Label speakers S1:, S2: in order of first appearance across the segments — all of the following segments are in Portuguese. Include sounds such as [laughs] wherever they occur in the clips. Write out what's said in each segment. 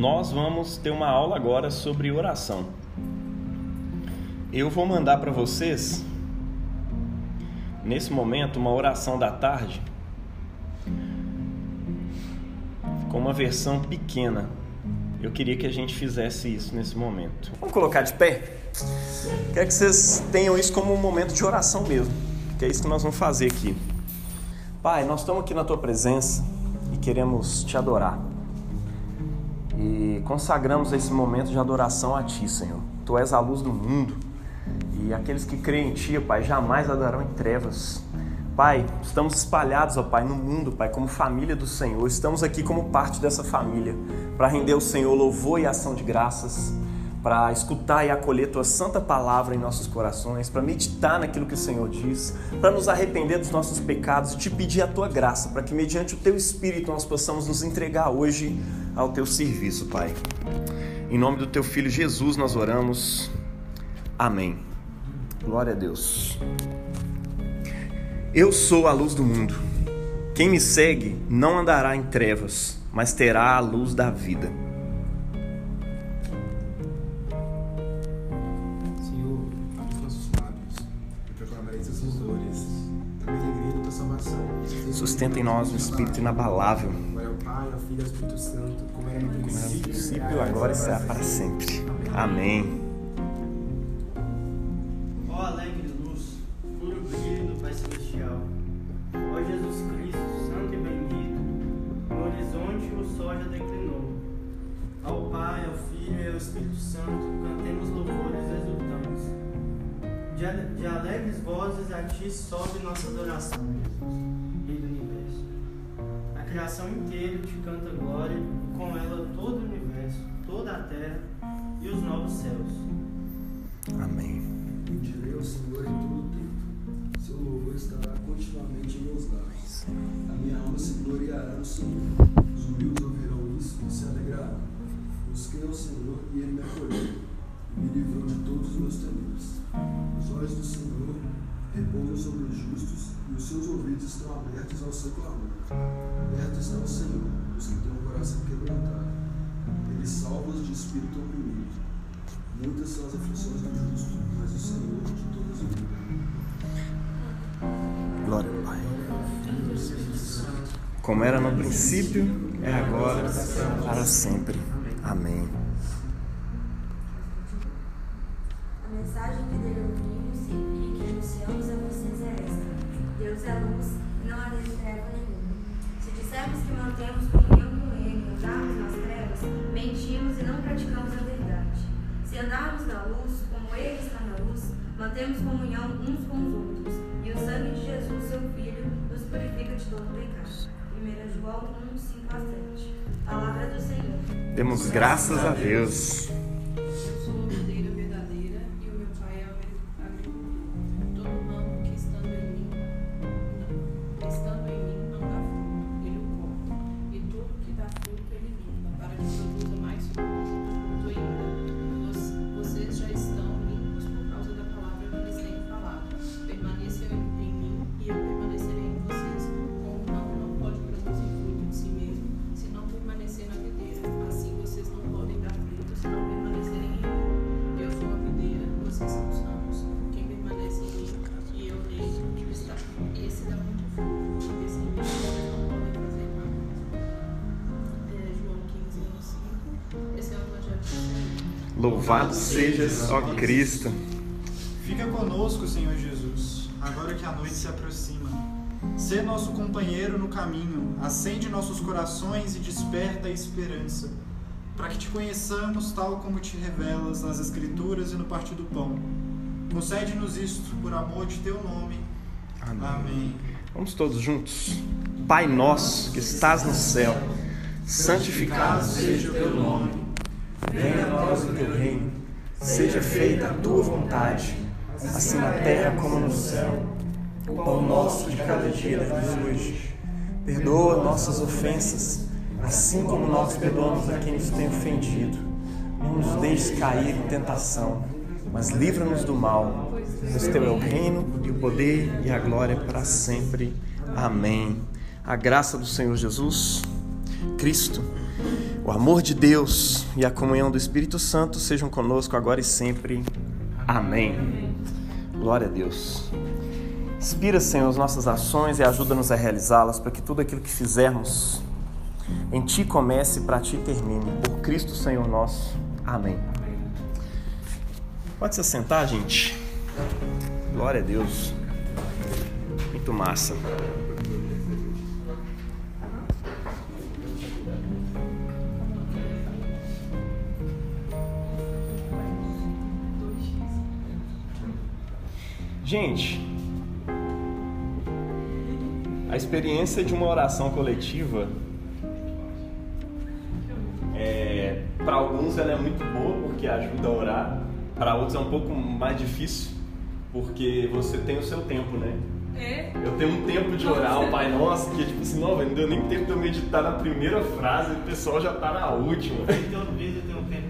S1: nós vamos ter uma aula agora sobre oração. Eu vou mandar para vocês, nesse momento, uma oração da tarde com uma versão pequena. Eu queria que a gente fizesse isso nesse momento. Vamos colocar de pé? Quero que vocês tenham isso como um momento de oração mesmo, que é isso que nós vamos fazer aqui. Pai, nós estamos aqui na tua presença e queremos te adorar. E consagramos esse momento de adoração a ti, Senhor. Tu és a luz do mundo. E aqueles que creem em ti, Pai, jamais andarão em trevas. Pai, estamos espalhados, ó Pai, no mundo, Pai, como família do Senhor. Estamos aqui como parte dessa família para render ao Senhor louvor e ação de graças, para escutar e acolher tua santa palavra em nossos corações, para meditar naquilo que o Senhor diz, para nos arrepender dos nossos pecados e te pedir a tua graça, para que mediante o teu espírito nós possamos nos entregar hoje ao teu serviço, Pai. Em nome do teu filho Jesus nós oramos. Amém. Glória a Deus. Eu sou a luz do mundo. Quem me segue não andará em trevas, mas terá a luz da vida.
S2: Senhor, abre os nossos lábios e proclamarei louvores. Alegria da tua salvação.
S1: Sustenta em nós um espírito inabalável,
S2: Pai, ao Filho e ao Espírito Santo, como era no princípio,
S1: agora e será para sempre. Amém.
S3: Ó alegre luz, puro brilho do Pai Celestial. Ó Jesus Cristo, santo e bendito, no horizonte o sol já declinou. Ao Pai, ao Filho e ao Espírito Santo, cantemos louvores exultantes. De alegres vozes a Ti sobe nossa adoração, criação inteira te canta glória, e com ela todo o universo, toda a terra e os novos céus.
S1: Amém.
S4: Bendirei ao Senhor em todo o tempo. Seu louvor estará continuamente em meus lábios. A minha alma se gloriará no Senhor. Os humildes ouvirão isso e se alegrarão. Busquei ao Senhor e ele me acolheu e me livrou de todos os meus temores. Os olhos do Senhor repousam sobre os justos e os seus ouvidos estão abertos ao seu clamor. Perto está o Senhor, os que têm o coração quebrantado. Ele salva os de espírito oprimido. Muitas são as aflições do justo, mas o Senhor de todas o livra.
S1: Glória ao Pai. Como era no princípio, é agora, para sempre. Amém.
S5: A mensagem que dele Deus é luz e não há nele treva nenhuma. Se dissermos que mantemos comunhão com Ele e andarmos nas trevas, mentimos e não praticamos a verdade. Se andarmos na luz, como Ele está na luz, mantemos comunhão uns com os outros, e o sangue de Jesus, seu Filho, nos purifica de todo pecado. 1 João 1, 5 a 7. Palavra do Senhor.
S1: Demos graças a Deus. Louvado sejas, ó Cristo.
S6: Fica conosco, Senhor Jesus, agora que a noite se aproxima. Sê nosso companheiro no caminho, acende nossos corações e desperta a esperança, para que te conheçamos tal como te revelas nas Escrituras e no partir do pão. Concede-nos isto por amor de teu nome. Amém.
S1: Vamos todos juntos. Pai nosso que estás no céu, santificado seja o teu nome. Venha a nós o teu reino. Seja feita a tua vontade, assim na terra como no céu. O pão nosso de cada dia dá-nos hoje. Perdoa nossas ofensas, assim como nós perdoamos a quem nos tem ofendido. Não nos deixes cair em tentação, mas livra-nos do mal. Pois teu é o reino e o poder e a glória para sempre. Amém. A graça do Senhor Jesus, Cristo, O amor de Deus e a comunhão do Espírito Santo sejam conosco agora e sempre. Amém. Glória a Deus. Inspira, Senhor, as nossas ações e ajuda-nos a realizá-las para que tudo aquilo que fizermos em Ti comece e para Ti termine. Por Cristo, Senhor nosso. Amém. Pode se assentar, gente. Glória a Deus. Muito massa. Gente, a experiência de uma oração coletiva, é, para alguns ela é muito boa porque ajuda a orar, para outros é um pouco mais difícil porque você tem o seu tempo, né?
S7: É.
S1: Eu tenho um tempo de orar, o Pai Nosso, que é tipo assim, não, velho, não deu nem tempo de eu meditar na primeira frase, o pessoal já tá na última.
S3: Todo vídeo tem um tempo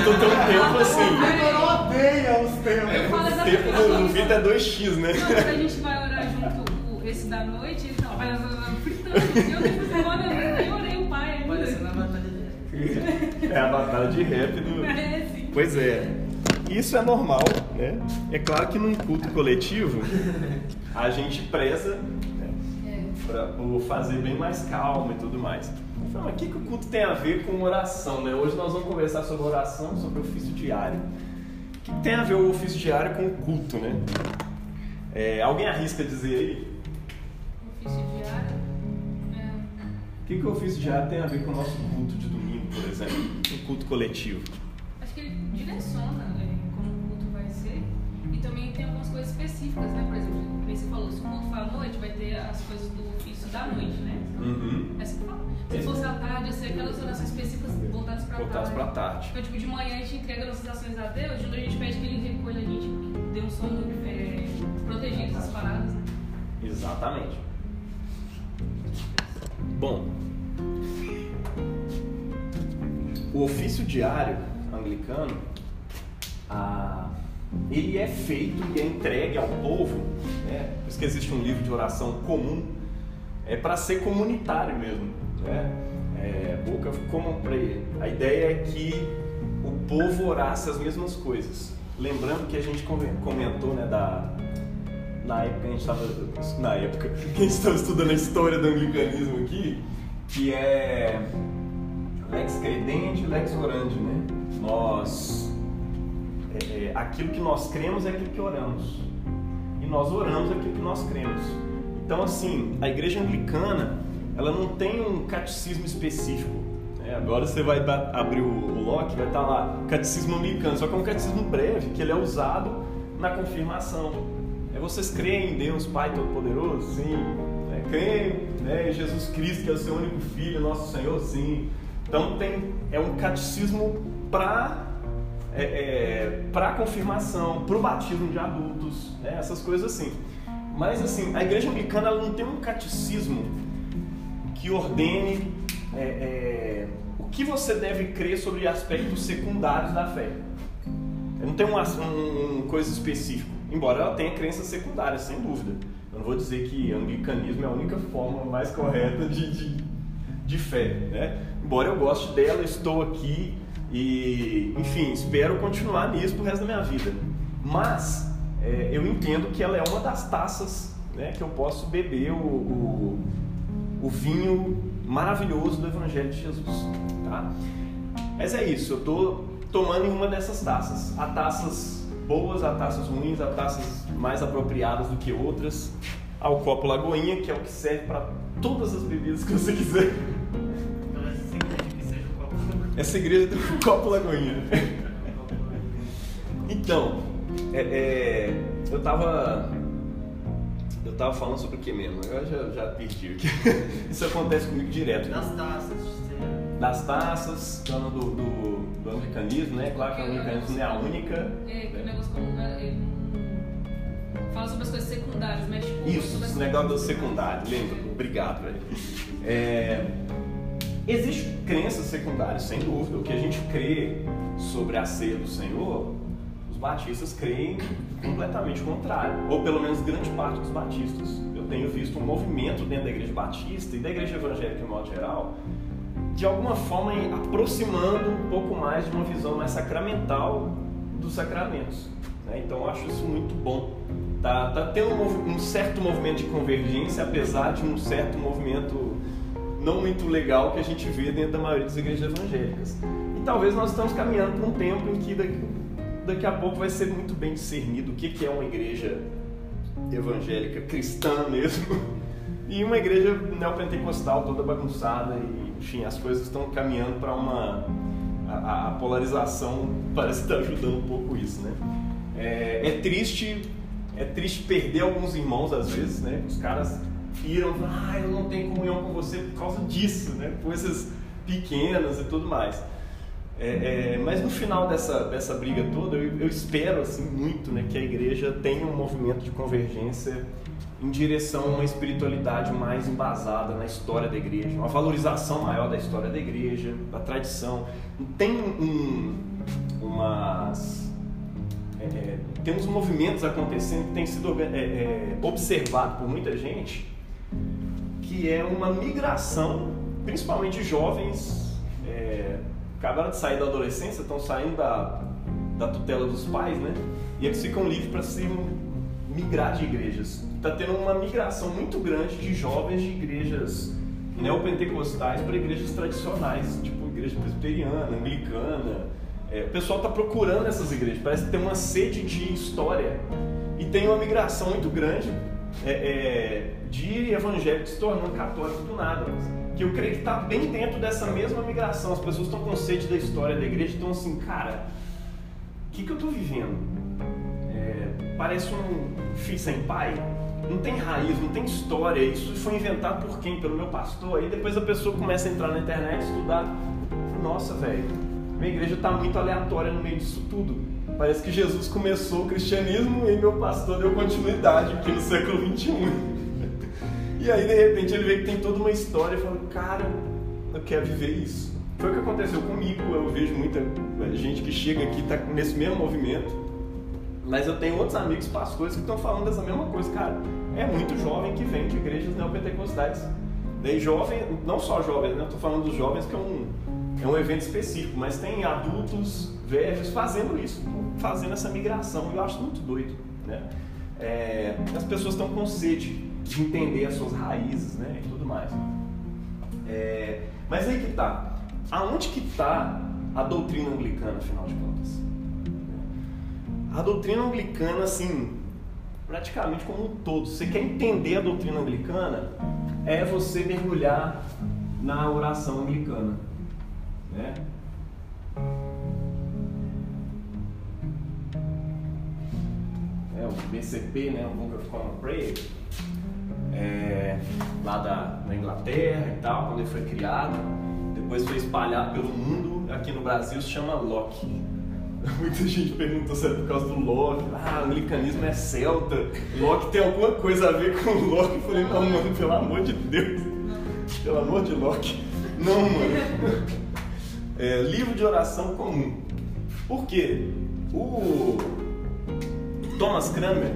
S1: Então tem um tempo assim.
S6: Vitor odeia os tempos.
S1: O tempo do, Vitor é 2x, né?
S7: Não, quando a gente vai orar junto, esse da noite, ele vai fritando. E eu depois agora eu nem orei o pai ainda.
S3: Parecendo a batalha de
S1: É a batalha de rap do.
S7: É, sim.
S1: Pois é. Isso é normal, né? É claro que num culto coletivo a gente preza né,
S7: É.
S1: pra, por fazer bem mais calma e tudo mais. Então, o que, que o culto tem a ver com oração, né? Hoje nós vamos conversar sobre oração, sobre ofício diário. O que, tem a ver o ofício diário com o culto, né? É, alguém arrisca dizer aí?
S7: Ofício diário. É.
S1: O que, que o ofício diário tem a ver com o nosso culto de domingo, por exemplo? Um culto coletivo.
S7: Acho que ele direciona é, como o culto vai ser. E também tem algumas coisas específicas, né? Por exemplo, como você falou, se o culto for à noite, vai ter as coisas do ofício da noite, né?
S1: Uhum.
S7: É assim. Se fosse à tarde, ia ser aquelas orações específicas voltadas para
S1: Voltados
S7: tarde.
S1: pra tarde.
S7: Então, tipo, de manhã a gente entrega nossas ações a Deus, de noite a gente pede que Ele recolha a gente, dê um sono é, protegido das paradas, né?
S1: Exatamente. Bom, o ofício diário anglicano, ah, ele é feito e é entregue ao povo, né? por isso que existe um livro de oração comum, é para ser comunitário mesmo. Né? É, boca ele. A ideia é que o povo orasse as mesmas coisas. Lembrando que a gente come- comentou né, da, na época a gente estava na época que a gente estava [laughs] estudando a história do anglicanismo aqui, que é lex credente, lex orandi, né? Nós é, é, aquilo que nós cremos é aquilo que oramos e nós oramos aquilo que nós cremos. Então assim, a igreja anglicana ela não tem um catecismo específico. né? Agora você vai abrir o, o Loki, vai estar lá catecismo anglicano, só que é um catecismo breve que ele é usado na confirmação. É vocês creem em Deus Pai Todo-Poderoso? Sim. É, creem né, em Jesus Cristo, que é o seu único Filho, nosso Senhor? Sim. Então tem, é um catecismo para é, é, para confirmação, para o batismo de adultos, né, essas coisas assim. Mas assim, a igreja anglicana ela não tem um catecismo que ordene é, é, o que você deve crer sobre aspectos secundários da fé. Eu não tem uma um, coisa específica, embora ela tenha crenças secundárias, sem dúvida. Eu não vou dizer que anglicanismo é a única forma mais correta de, de, de fé, né? Embora eu goste dela, estou aqui e, enfim, espero continuar nisso pro resto da minha vida. Mas é, eu entendo que ela é uma das taças né, que eu posso beber o, o, o vinho maravilhoso do Evangelho de Jesus, tá? Mas é isso, eu estou tomando em uma dessas taças. Há taças boas, há taças ruins, há taças mais apropriadas do que outras. Há o copo Lagoinha, que é o que serve para todas as bebidas que você quiser. Essa igreja tem um copo Lagoinha. Então, é, é, eu tava. Eu tava falando sobre o que mesmo? Eu já, já perdi aqui. [laughs] Isso acontece comigo direto.
S3: Das taças, você-
S1: Das taças, falando do, do, do anglicanismo, né? Claro que o anglicanismo não é a única.
S7: É, que o
S1: né?
S7: negócio como. é, Ele fala sobre as coisas secundárias, mexe pouco
S1: Isso,
S7: sobre as
S1: esse negócio do secundário, lembra? Obrigado, velho. É, existe crenças secundárias, sem dúvida. O que a gente crê sobre a ceia do Senhor, os batistas creem completamente contrário. Ou pelo menos grande parte dos batistas. Eu tenho visto um movimento dentro da igreja batista e da igreja evangélica em modo geral de alguma forma aproximando um pouco mais de uma visão mais sacramental dos sacramentos. Né? Então eu acho isso muito bom. Tá, tá tendo um, um certo movimento de convergência, apesar de um certo movimento não muito legal que a gente vê dentro da maioria das igrejas evangélicas. E talvez nós estamos caminhando para um tempo em que daqui, daqui a pouco vai ser muito bem discernido o que, que é uma igreja evangélica cristã [laughs] mesmo. E uma igreja neopentecostal toda bagunçada e enfim as coisas estão caminhando para uma a, a, polarização [laughs] parece estar ajudando um pouco isso né? É, é, triste é triste perder alguns irmãos às vezes né? Os caras viram ah eu não tenho comunhão com você por causa disso né coisas pequenas e tudo mais é, é, mas no final dessa, dessa briga toda, eu, eu, espero assim muito né, que a igreja tenha um movimento de convergência em direção a uma espiritualidade mais embasada na história da igreja, uma valorização maior da história da igreja, da tradição. Tem um, umas é, é tem uns movimentos acontecendo que tem sido é, é, observado por muita gente, que é uma migração, principalmente jovens é, acabaram de sair da adolescência, estão saindo da, da tutela dos pais, né? E eles ficam livres para se migrar de igrejas. Está tendo uma migração muito grande de jovens de igrejas neopentecostais para igrejas tradicionais, tipo igreja presbiteriana, anglicana. É, o pessoal está procurando essas igrejas, parece que tem uma sede de história e tem uma migração muito grande é, é, de evangélicos se tornando católicos do nada que eu creio que está bem dentro dessa mesma migração. As pessoas estão sede da história da igreja, estão assim, cara, o que, que eu estou vivendo? É, parece um filho sem pai, não tem raiz, não tem história. Isso foi inventado por quem? Pelo meu pastor. Aí depois a pessoa começa a entrar na internet, estudar. Nossa, velho, minha igreja está muito aleatória no meio disso tudo. Parece que Jesus começou o cristianismo e meu pastor deu continuidade aqui no século 21. [laughs] E aí, de repente, ele vê que tem toda uma história e fala, cara, eu quero viver isso. Foi o que aconteceu comigo, eu vejo muita gente que chega aqui está nesse mesmo movimento, mas eu tenho outros amigos pastores que estão falando dessa mesma coisa, cara. É muito jovem que vem de igrejas neopentecostais. Daí jovem, não só jovens, né? Estou falando dos jovens que é um, é um evento específico, mas tem adultos, velhos fazendo isso, fazendo essa migração. Eu acho muito doido, né? É, as pessoas estão com sede de entender as suas raízes, né, e tudo mais. É, mas aí que tá. Aonde que tá a doutrina anglicana, afinal de contas? A doutrina anglicana, assim, praticamente como um todo. Você quer entender a doutrina anglicana? É você mergulhar na oração anglicana, né? É, o BCP, né, o Book of Common Prayer, é, lá da, da Inglaterra e tal, quando ele foi criado. Depois foi espalhado pelo mundo. Aqui no Brasil se chama Locke. [laughs] Muita gente perguntou se é por causa do Locke. Ah, o anglicanismo é celta. Locke tem alguma coisa a ver com o Locke. Eu falei, não, mano, pelo amor de Deus. Pelo amor de Locke. Não, mano. [laughs] É, livro de oração comum. Por quê? O Thomas Kramer,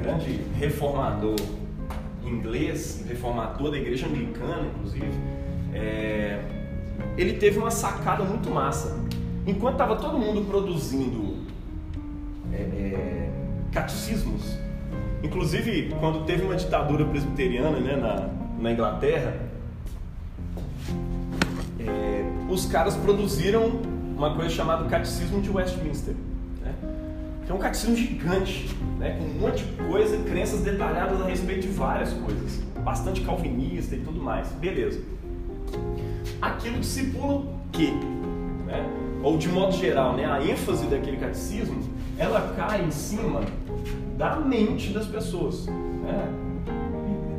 S1: grande reformador inglês, reformador da igreja anglicana, inclusive, é, ele teve uma sacada muito massa. Enquanto estava todo mundo produzindo é, é, catecismos, inclusive quando teve uma ditadura presbiteriana né, na, na Inglaterra, os caras produziram uma coisa chamada Catecismo de Westminster que é um catecismo gigante, né, com um monte de coisa, crenças detalhadas a respeito de várias coisas, bastante calvinista e tudo mais. Beleza. Aquilo discipula o quê? Né? Ou de modo geral, né, a ênfase daquele catecismo, ela cai em cima da mente das pessoas. Né?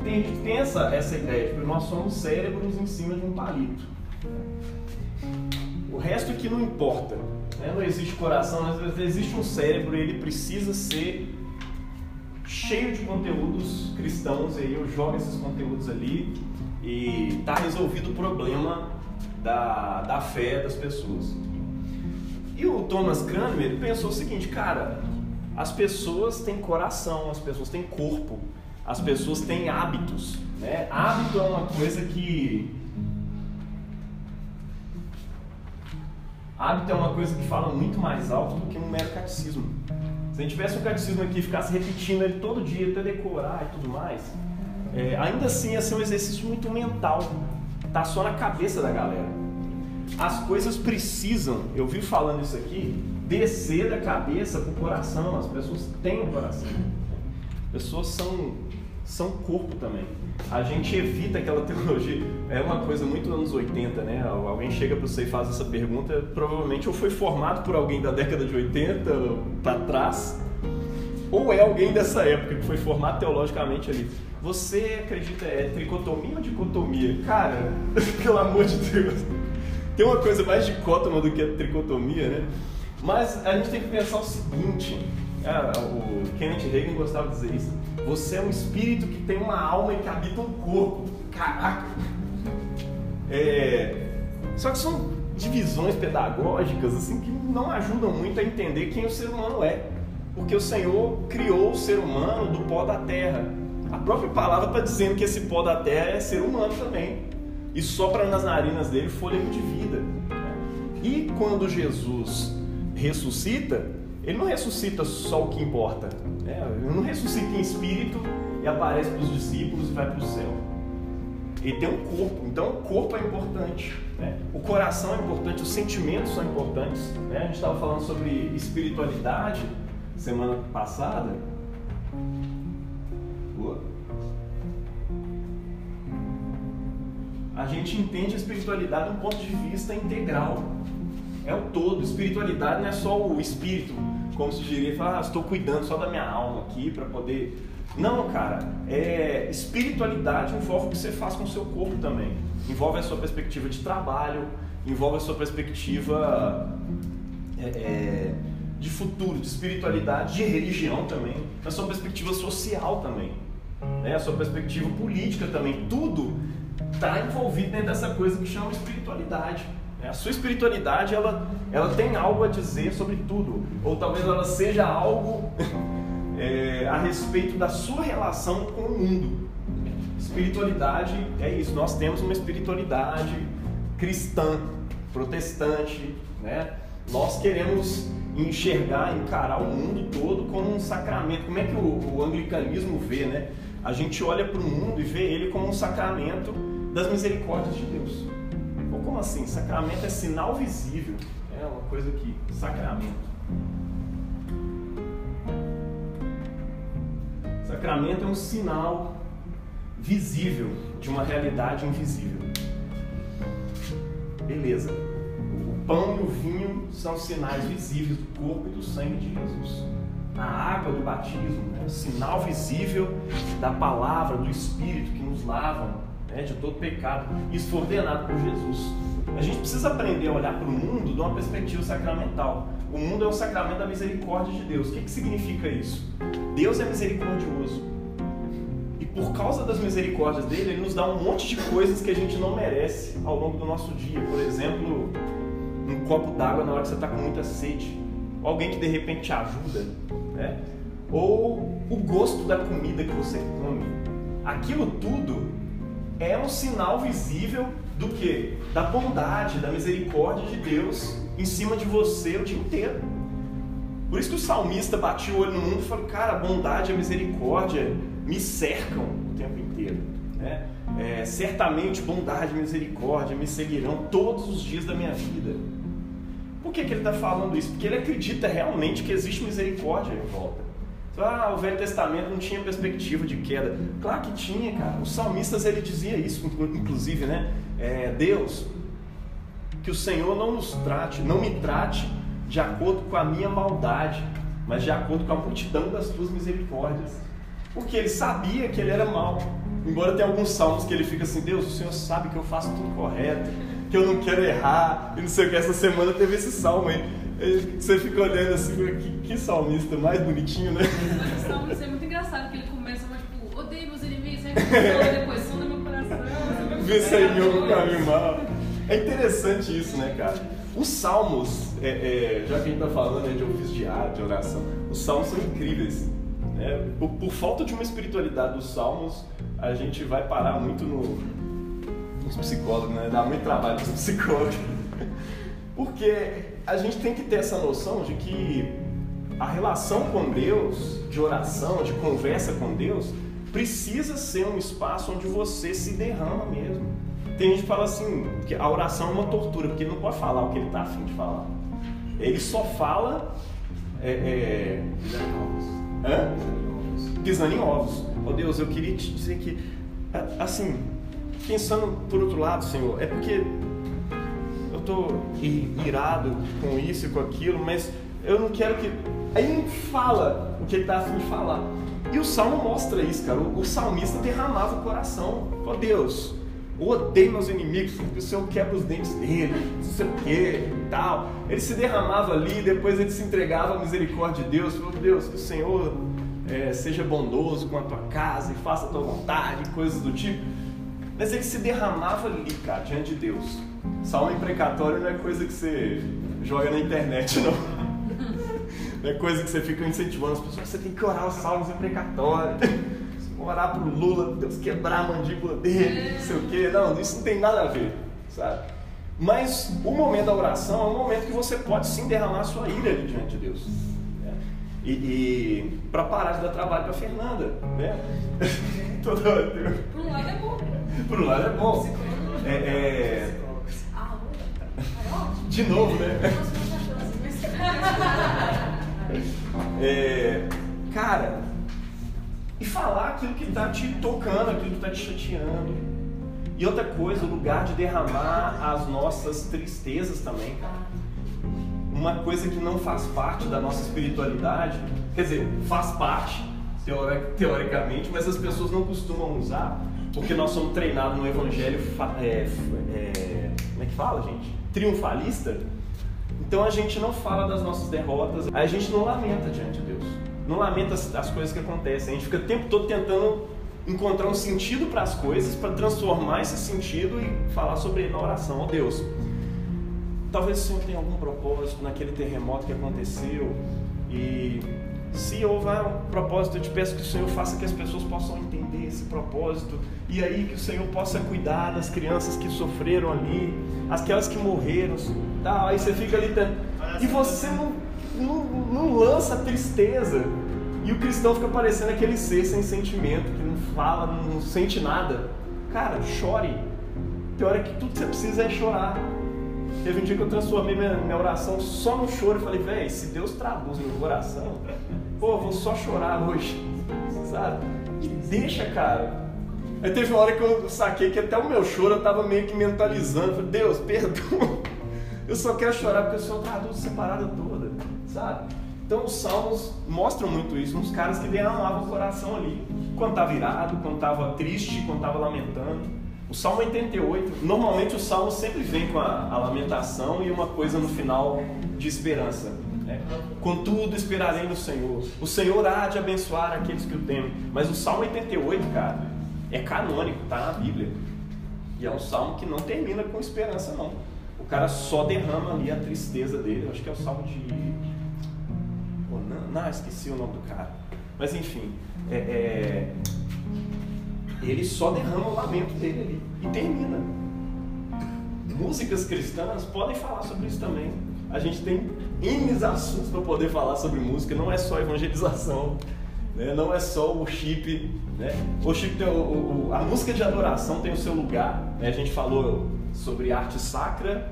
S1: Tem, tem essa, essa ideia de que nós somos cérebros em cima de um palito. O resto aqui não importa. Né? Não existe coração, existe um cérebro e ele precisa ser cheio de conteúdos cristãos. E aí eu jogo esses conteúdos ali e está resolvido o problema da, da fé das pessoas. E o Thomas Cranmer pensou o seguinte, cara, As pessoas têm coração, as pessoas têm corpo, as pessoas têm hábitos. Né? Hábito é uma coisa que. Hábito é uma coisa que fala muito mais alto do que um mero catecismo. Se a gente tivesse um catecismo aqui e ficasse repetindo ele todo dia até decorar e tudo mais, é, ainda assim ia ser um exercício muito mental. Tá só na cabeça da galera. As coisas precisam, eu vi falando isso aqui, descer da cabeça para o coração. As pessoas têm um coração. As pessoas são, são corpo também. A gente evita aquela [laughs] teologia. É uma coisa muito anos 80, né? Alguém chega para você e faz essa pergunta, provavelmente ou foi formado por alguém da década de 80 para trás, ou é alguém dessa época que foi formado teologicamente ali. Você acredita é tricotomia ou dicotomia? Cara, [laughs] pelo amor de Deus. Tem uma coisa mais dicótoma do que a tricotomia, né? Mas a gente tem que pensar o seguinte: ah, o Kenneth Reagan gostava de dizer isso. Você é um espírito que tem uma alma e que habita um corpo. Caraca! É... Só que são divisões pedagógicas assim que não ajudam muito a entender quem o ser humano é. Porque o Senhor criou o ser humano do pó da terra. A própria palavra está dizendo que esse pó da terra é ser humano também. E sopra nas narinas dele fôlego de vida. E quando Jesus ressuscita, ele não ressuscita só o que importa. Né? Ele não ressuscita em espírito e aparece para os discípulos e vai para o céu. Ele tem um corpo, então o corpo é importante. Né? O coração é importante, os sentimentos são importantes. Né? A gente estava falando sobre espiritualidade semana passada. A gente entende a espiritualidade de um ponto de vista integral é o todo. Espiritualidade não é só o espírito, como se diria, falar, ah, estou cuidando só da minha alma aqui para poder. Não, cara. É, espiritualidade envolve o que você faz com o seu corpo também. Envolve a sua perspectiva de trabalho, envolve a sua perspectiva é, é, de futuro, de espiritualidade, de religião também, a sua perspectiva social também, né? a sua perspectiva política também. Tudo está envolvido dentro dessa coisa que chama espiritualidade. A sua espiritualidade ela, ela tem algo a dizer sobre tudo, ou talvez ela seja algo é, a respeito da sua relação com o mundo. Espiritualidade é isso, nós temos uma espiritualidade cristã, protestante, né? Nós queremos enxergar, encarar o mundo todo como um sacramento. Como é que o, o anglicanismo vê, né? A gente olha para o mundo e vê ele como um sacramento das misericórdias de Deus. Ou como assim? Sacramento é sinal visível. É uma coisa que. Sacramento. Sacramento é um sinal visível de uma realidade invisível. Beleza. O pão e o vinho são sinais visíveis do corpo e do sangue de Jesus. A água do batismo é um sinal visível da palavra, do Espírito que nos lavam né, de todo pecado. Isso foi ordenado por Jesus. A gente precisa aprender a olhar para o mundo de uma perspectiva sacramental. O mundo é o sacramento da misericórdia de Deus. O que, que significa isso? Deus é misericordioso. E por causa das misericórdias dele, ele nos dá um monte de coisas que a gente não merece ao longo do nosso dia. Por exemplo, um copo d'água na hora que você está com muita sede. Alguém que de repente te ajuda. Né? Ou o gosto da comida que você come. Aquilo tudo é um sinal visível do que? Da bondade, da misericórdia de Deus em cima de você o dia inteiro. Por isso que o salmista batia o olho no mundo e falou: Cara, a bondade e a misericórdia me cercam o tempo inteiro. Né? É, certamente bondade e misericórdia me seguirão todos os dias da minha vida. Por que, que ele está falando isso? Porque ele acredita realmente que existe misericórdia em volta. Ah, o Velho Testamento não tinha perspectiva de queda. Claro que tinha, cara. Os salmistas ele dizia isso, inclusive, né? É, Deus, que o Senhor não nos trate, não me trate de acordo com a minha maldade, mas de acordo com a multidão das tuas misericórdias. Porque ele sabia que ele era mau. Embora tenha alguns salmos que ele fica assim, Deus, o Senhor sabe que eu faço tudo correto, que eu não quero errar, e não sei o que. Essa semana teve esse salmo aí. Você fica olhando assim, que, que salmista mais bonitinho, né?
S7: O salmo é muito engraçado, que ele começa, mas, tipo, odeio meus inimigos, aí depois som do meu coração.
S1: Vê Senhor no caminho mal. É interessante isso, né, cara? os salmos, é, é, já que a gente está falando né, de ofício diário, de oração, os salmos são incríveis. Né? Por, por, falta de uma espiritualidade dos salmos, a gente vai parar muito no, nos psicólogos, né? dá muito trabalho nos psicólogos. Porque a gente tem que ter essa noção de que a relação com Deus, de oração, de conversa com Deus, precisa ser um espaço onde você se derrama mesmo. Tem gente que fala assim, que a oração é uma tortura, porque ele não pode falar o que ele está afim de falar. Ele só fala. É, é... Hã? Pisando em ovos. Oh Deus, eu queria te dizer que, assim, pensando por outro lado, Senhor, é porque estou irado com isso e com aquilo, mas eu não quero que. Aí ele fala o que ele está afim de falar. E o salmo mostra isso, cara. O, salmista derramava o coração. Ó Deus, eu odeio meus inimigos, porque o Senhor quebra os dentes dele, não sei o que e tal. Ele se derramava ali, depois ele se entregava à misericórdia de Deus. Falou, Deus, que o Senhor é, seja bondoso com a tua casa e faça a tua vontade, coisas do tipo. Mas ele se derramava ali, cara, diante de Deus. Salmo imprecatório não é coisa que você joga na internet, não. [laughs] Não é coisa que você fica incentivando as pessoas. Você tem que orar os salmos imprecatórios. Orar pro Lula, Deus quebrar a mandíbula dele, não sei o quê. Não, isso não tem nada a ver, sabe? Mas o momento da oração é um momento que você pode sim derramar a sua ira ali diante de Deus. Né? E, e para parar de dar trabalho para Fernanda, né? [laughs] Toda hora.
S7: Por um lado é bom.
S1: Por um lado é bom. É, é... De novo, né? [laughs] É, cara, e falar aquilo que está te tocando, aquilo que está te chateando. E outra coisa, o lugar de derramar as nossas tristezas também, cara. Uma coisa que não faz parte da nossa espiritualidade, quer dizer, faz parte, teoricamente, mas as pessoas não costumam usar, porque nós somos treinados no evangelho, é, é, que fala, gente? Triunfalista então a gente não fala das nossas derrotas, a gente não lamenta diante de Deus, não lamenta as, as coisas que acontecem, a gente fica o tempo todo tentando encontrar um sentido para as coisas, para transformar esse sentido e falar sobre ele na oração. Ó oh, Deus, talvez o Senhor tenha algum propósito naquele terremoto que aconteceu e se houver um propósito, eu te peço que o Senhor faça que as pessoas possam entender esse propósito e aí que o Senhor possa cuidar das crianças que sofreram ali, aquelas que morreram. Tá, aí você fica ali e você não, não, não lança tristeza. E o cristão fica parecendo aquele ser sem sentimento, que não fala, não sente nada. Cara, chore. Tem hora que tudo que você precisa é chorar. Teve um dia que eu transformei minha, minha oração só no choro. e falei, velho, se Deus traduz meu coração, pô, vou só chorar hoje, sabe? Deixa, cara. Aí teve uma hora que eu saquei que até o meu choro eu tava meio que mentalizando. Falei, Deus, [laughs] perdão. Eu só quero chorar porque o Senhor traduz essa parada toda, sabe? Então os salmos mostram muito isso, uns caras que derramavam o coração ali, quando estava irado, quando estava triste, quando estava lamentando. O Salmo 88, normalmente o Salmo sempre vem com a, a lamentação e uma coisa no final de esperança. Contudo, esperarei no Senhor. O Senhor há de abençoar aqueles que o temem. Mas o Salmo 88, cara, é canônico, tá na Bíblia. E é um salmo que não termina com esperança, não. O cara só derrama ali a tristeza dele. Eu acho que é o salmo de. Oh, não, não, esqueci o nome do cara. Mas enfim, é, é ele só derrama o lamento dele ali e termina. Músicas cristãs podem falar sobre isso também. A gente tem N assuntos para poder falar sobre música, não é só evangelização, né? não é só o chip. Né? O chip tem o, o, a música de adoração tem o seu lugar. Né? A gente falou sobre arte sacra,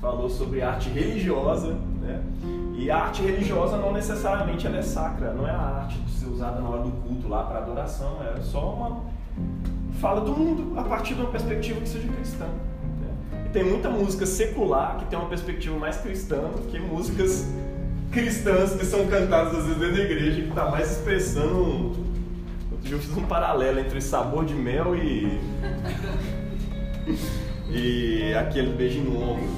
S1: falou sobre arte religiosa. Né? E a arte religiosa não necessariamente ela é sacra, não é a arte de ser usada na hora do culto lá para adoração, é só uma fala do mundo a partir de uma perspectiva que seja cristã. Tem muita música secular que tem uma perspectiva mais cristã do que músicas cristãs que são cantadas às vezes dentro da igreja que está mais expressando. Outro dia eu fiz um paralelo entre sabor de mel e. e aquele beijinho no ombro.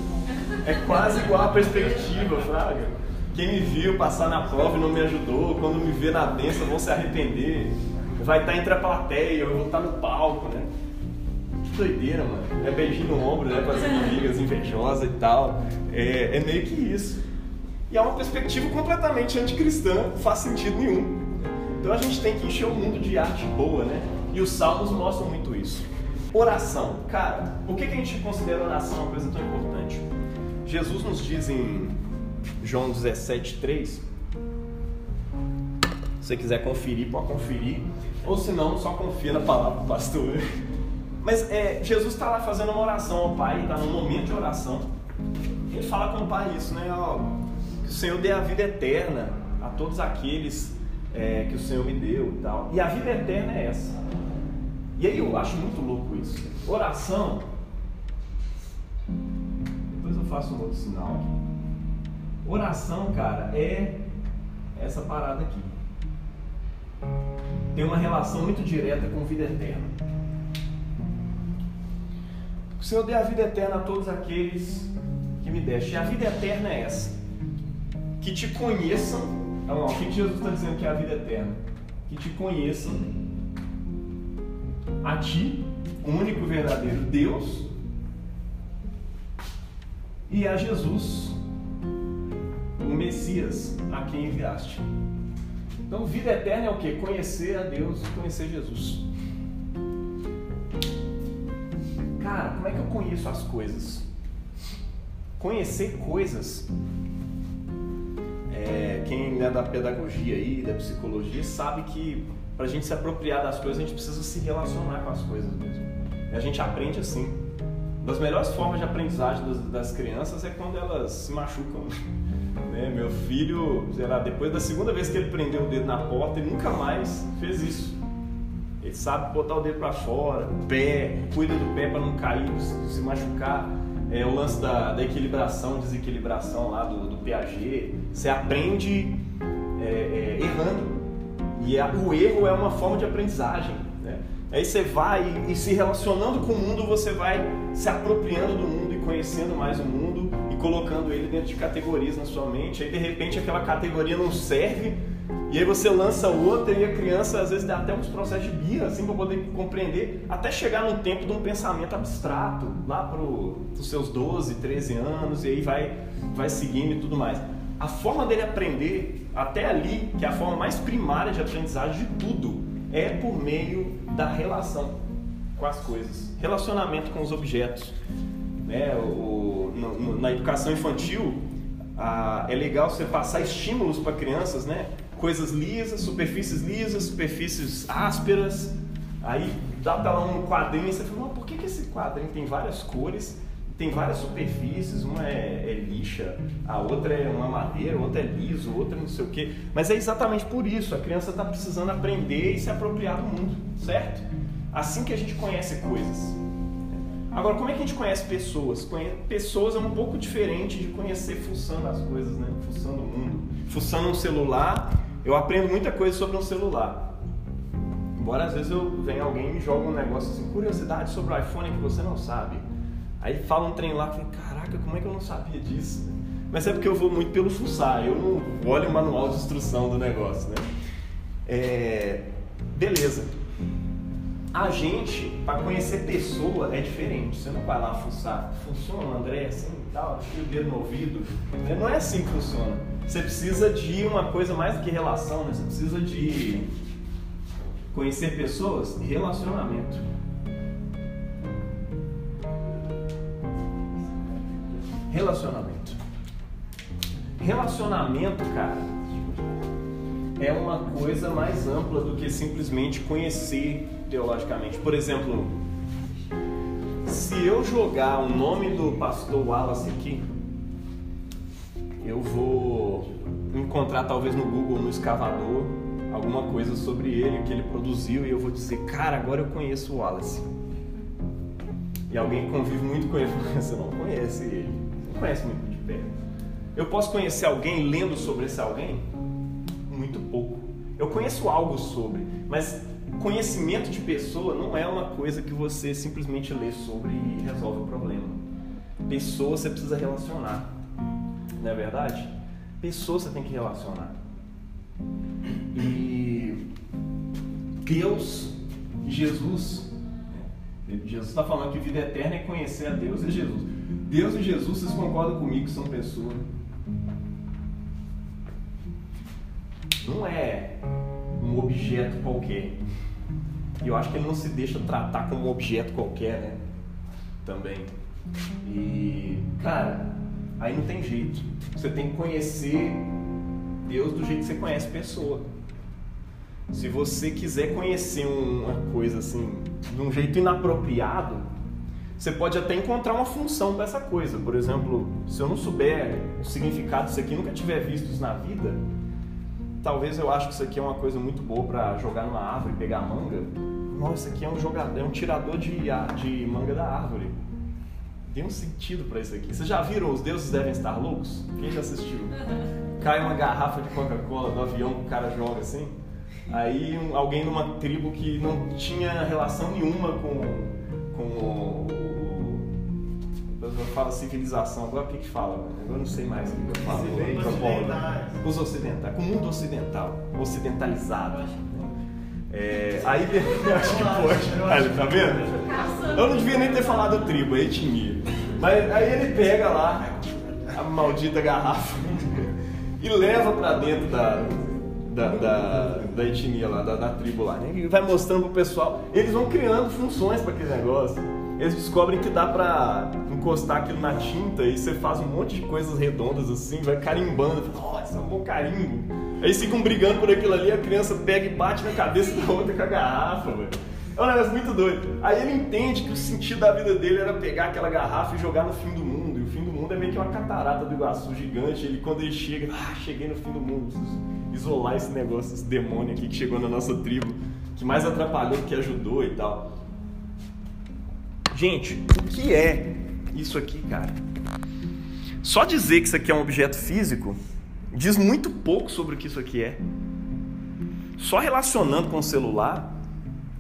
S1: É quase igual a perspectiva, Fraga. Quem me viu passar na prova e não me ajudou, quando me vê na bênção vão se arrepender vai estar entre a plateia, eu vou estar no palco, né? Doideira, mano. É beijinho no ombro, né? Fazer amigas invejosas e tal. É, é meio que isso. E é uma perspectiva completamente anticristã, não faz sentido nenhum. Então a gente tem que encher o mundo de arte boa, né? E os salmos mostram muito isso. Oração. Cara, por que, que a gente considera oração uma coisa tão importante? Jesus nos diz em João 17, 3. Se você quiser conferir, pode conferir. Ou se não, só confia na palavra do pastor. Mas é, Jesus está lá fazendo uma oração ao Pai, está num momento de oração. Ele fala com o Pai isso, né? Ó, que o Senhor dê a vida eterna a todos aqueles é, que o Senhor me deu e tal. E a vida eterna é essa. E aí eu acho muito louco isso. Oração. Depois eu faço um outro sinal aqui. Oração, cara, é essa parada aqui. Tem uma relação muito direta com vida eterna. O Senhor dê a vida eterna a todos aqueles que me deste. E a vida eterna é essa. Que te conheçam. Então, ó, o que Jesus está dizendo que é a vida eterna? Que te conheçam a ti, o único verdadeiro Deus, e a Jesus, o Messias, a quem enviaste. Então, vida eterna é o que? Conhecer a Deus, conhecer Jesus. Cara, como é que eu conheço as coisas? Conhecer coisas. É, quem é da pedagogia aí, da psicologia, sabe que para a gente se apropriar das coisas, a gente precisa se relacionar com as coisas mesmo. E a gente aprende assim. Uma das melhores formas de aprendizagem das, crianças é quando elas se machucam. [laughs] Né? Meu filho, sei lá, depois da segunda vez que ele prendeu o dedo na porta, ele nunca mais fez isso. Ele sabe botar o dedo para fora, o pé, cuida do pé para não cair, se machucar. É o lance da, da equilibração, desequilibração lá do, do Piaget. Você aprende é, é, errando. E a, o erro é uma forma de aprendizagem. Né? Aí você vai e, e se relacionando com o mundo, você vai se apropriando do mundo e conhecendo mais o mundo e colocando ele dentro de categorias na sua mente. Aí de repente aquela categoria não serve e aí você lança outra e a criança às vezes dá até uns processos de birra assim para poder compreender, até chegar no tempo de um pensamento abstrato, lá para os seus 12, 13 anos, e aí vai, vai seguindo e tudo mais. A forma dele aprender, até ali, que é a forma mais primária de aprendizagem de tudo, é por meio da relação com as coisas, relacionamento com os objetos. Né? O, no, no, na educação infantil, a, é legal você passar estímulos para crianças, né? Coisas lisas, superfícies lisas, superfícies ásperas. Aí dá para ela um quadrinho e você fala, por que, que esse quadrinho tem várias cores, tem várias superfícies, uma é, é, lixa, a outra é uma madeira, outra é liso, outra não sei o quê. Mas é exatamente por isso, a criança está precisando aprender e se apropriar do mundo, certo? Assim que a gente conhece coisas. Agora, como é que a gente conhece pessoas? Pessoas é um pouco diferente de conhecer fuçando as coisas, né? Fuçando o mundo. Fuçando um celular eu aprendo muita coisa sobre um celular. Embora às vezes eu venha alguém e me joga um negócio assim, curiosidade sobre o iPhone que você não sabe. Aí fala um trem lá, falei, caraca, como é que eu não sabia disso? Mas é porque eu vou muito pelo fuçar, eu não olho o manual de instrução do negócio, né? É... Beleza. A gente, para conhecer pessoa, é diferente. Você não vai lá fuçar. Funciona, André, assim e tal, tira o dedo no ouvido. Não é assim que funciona. Você precisa de uma coisa mais do que relação, né? Você precisa de conhecer pessoas, relacionamento. Relacionamento. Relacionamento, cara, é uma coisa mais ampla do que simplesmente conhecer teologicamente. Por exemplo, se eu jogar o nome do pastor Wallace aqui, eu vou encontrar talvez no Google, no escavador, alguma coisa sobre ele, que ele produziu, e eu vou dizer, cara, agora eu conheço o Wallace. E alguém convive muito com ele, [laughs] você não conhece ele, você não conhece muito de perto. Eu posso conhecer alguém lendo sobre esse alguém? Muito pouco. Eu conheço algo sobre, mas conhecimento de pessoa não é uma coisa que você simplesmente lê sobre e resolve o problema. Pessoa você precisa relacionar não é verdade? Pessoas você tem que relacionar. E Deus, Jesus, Jesus está falando que vida eterna é conhecer a Deus e Jesus. Deus e Jesus, vocês concordam comigo que são pessoas? Não é um objeto qualquer. E eu acho que ele não se deixa tratar como um objeto qualquer, né? Também. E, cara, aí não tem jeito. Você tem que conhecer Deus do jeito que você conhece pessoa. Se você quiser conhecer uma coisa assim, de um jeito inapropriado, você pode até encontrar uma função para essa coisa. Por exemplo, se eu não souber o significado disso aqui, nunca tiver visto isso na vida, talvez eu acho que isso aqui é uma coisa muito boa para jogar numa árvore e pegar manga. Nossa, isso aqui é um jogador, é um tirador de, de manga da árvore. Tem um sentido para isso aqui. Vocês já viram Os Deuses Devem Estar Loucos? Quem já assistiu? Cai uma garrafa de Coca-Cola do avião que o cara joga assim. Aí um, alguém de uma tribo que não tinha relação nenhuma com, com o. Eu falo civilização, agora o que que fala? Agora eu não sei mais o que eu falo.
S3: Ocidentais.
S1: Os ocidentais, com o mundo ocidental, ocidentalizado. É, aí [laughs] acho que pode. Aí, tá vendo? Eu não devia nem ter falado tribo, é etnia. Mas aí ele pega lá a maldita garrafa [laughs] e leva pra dentro da, da, da, da etnia lá, da, da tribo lá. E vai mostrando pro pessoal. Eles vão criando funções para aquele negócio. Eles descobrem que dá pra encostar aquilo na tinta e você faz um monte de coisas redondas assim, vai carimbando. Nossa, é um bom carimbo. Aí ficam brigando por aquilo ali, a criança pega e bate na cabeça da outra com a garrafa, velho. É um negócio muito doido. Aí ele entende que o sentido da vida dele era pegar aquela garrafa e jogar no fim do mundo. E o fim do mundo é meio que uma catarata do Iguaçu gigante. Ele, quando ele chega, ah, cheguei no fim do mundo. Preciso isolar esse negócio, esse demônio aqui que chegou na nossa tribo, que mais atrapalhou do que ajudou e tal. Gente, o que é isso aqui, cara? Só dizer que isso aqui é um objeto físico diz muito pouco sobre o que isso aqui é. Só relacionando com o celular,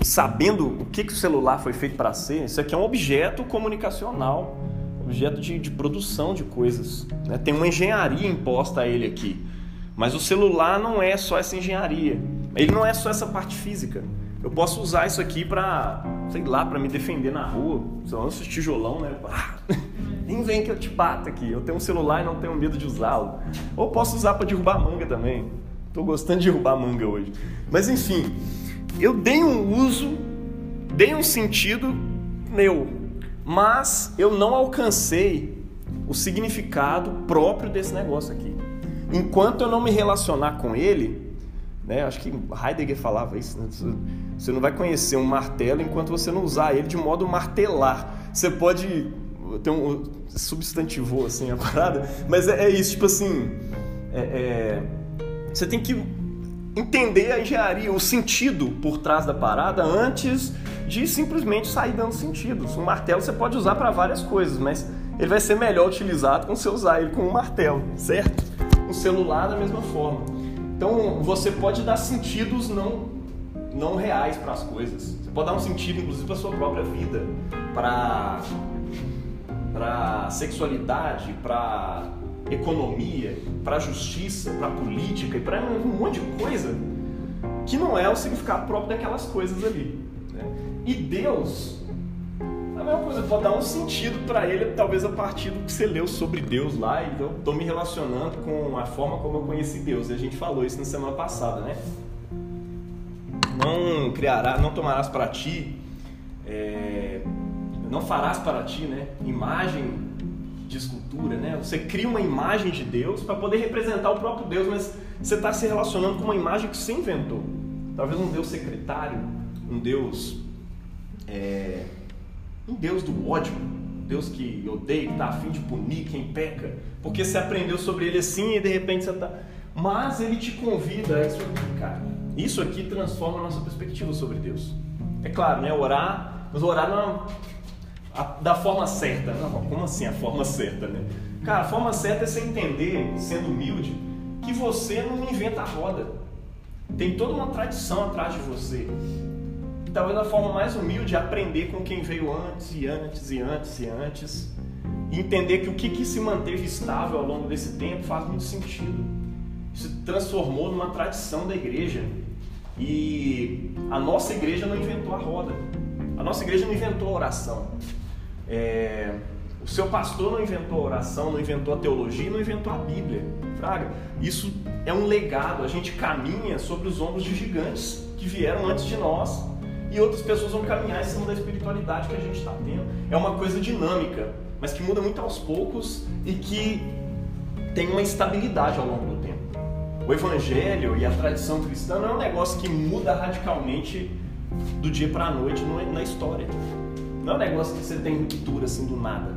S1: sabendo o que, que o celular foi feito para ser, isso aqui é um objeto comunicacional, objeto de, de produção de coisas. né? Tem uma engenharia imposta a ele aqui. Mas o celular não é só essa engenharia. Ele não é só essa parte física. Eu posso usar isso aqui para, sei lá, para me defender na rua. Se eu lanço tijolão, né? [laughs] Ah, nem vem que eu te bato aqui. Eu tenho um celular e não tenho medo de usá-lo. Ou posso usar para derrubar manga também. Tô gostando de derrubar manga hoje. Mas enfim, eu dei um uso, dei um sentido meu, mas eu não alcancei o significado próprio desse negócio aqui. Enquanto eu não me relacionar com ele, né, acho que Heidegger falava isso, né, você não vai conhecer um martelo enquanto você não usar ele de modo martelar. Você pode ter um substantivou assim a parada, mas é, é isso, tipo assim, é, é, você tem que entender a engenharia, o sentido por trás da parada antes de simplesmente sair dando sentidos. Um martelo você pode usar para várias coisas, mas ele vai ser melhor utilizado quando você usar ele com um martelo, certo? Um celular da mesma forma. Então você pode dar sentidos não não reais para as coisas. Você pode dar um sentido, inclusive, para sua própria vida, para para sexualidade, para economia, para justiça, para política e para um monte de coisa que não é o significado próprio daquelas coisas ali. Né? E Deus, mesma coisa, pode dar um sentido para ele, talvez a partir do que você leu sobre Deus lá, e eu estou me relacionando com a forma como eu conheci Deus. E a gente falou isso na semana passada, né? Não criará, não tomarás para ti, é, não farás para ti, né? Imagem de escultura, né? Você cria uma imagem de Deus para poder representar o próprio Deus, mas você está se relacionando com uma imagem que você inventou. Talvez um Deus secretário, um Deus, é, um Deus do ódio, um Deus que odeia, que está afim de punir quem peca, porque você aprendeu sobre ele assim e de repente você está. Mas ele te convida a isso aqui, cara. Isso aqui transforma a nossa perspectiva sobre Deus. É claro, né? Orar, mas orar não é da forma certa. Não, como assim a forma certa, né? Cara, a forma certa é você entender, sendo humilde, que você não inventa a roda. Tem toda uma tradição atrás de você. Talvez a forma mais humilde aprender com quem veio antes e antes e antes e antes. E entender que o que, que se manteve estável ao longo desse tempo faz muito sentido. Se transformou numa tradição da igreja. E a nossa igreja não inventou a roda. A nossa igreja não inventou a oração. É, o seu pastor não inventou a oração, não inventou a teologia, não inventou a Bíblia. Fraga, isso é um legado. A gente caminha sobre os ombros de gigantes que vieram antes de nós. E outras pessoas vão caminhar em cima da espiritualidade que a gente está tendo. É uma coisa dinâmica, mas que muda muito aos poucos e que tem uma estabilidade ao longo do tempo. O evangelho e a tradição cristã não é um negócio que muda radicalmente do dia para a noite na história. Não é um negócio que você tem ruptura assim do nada.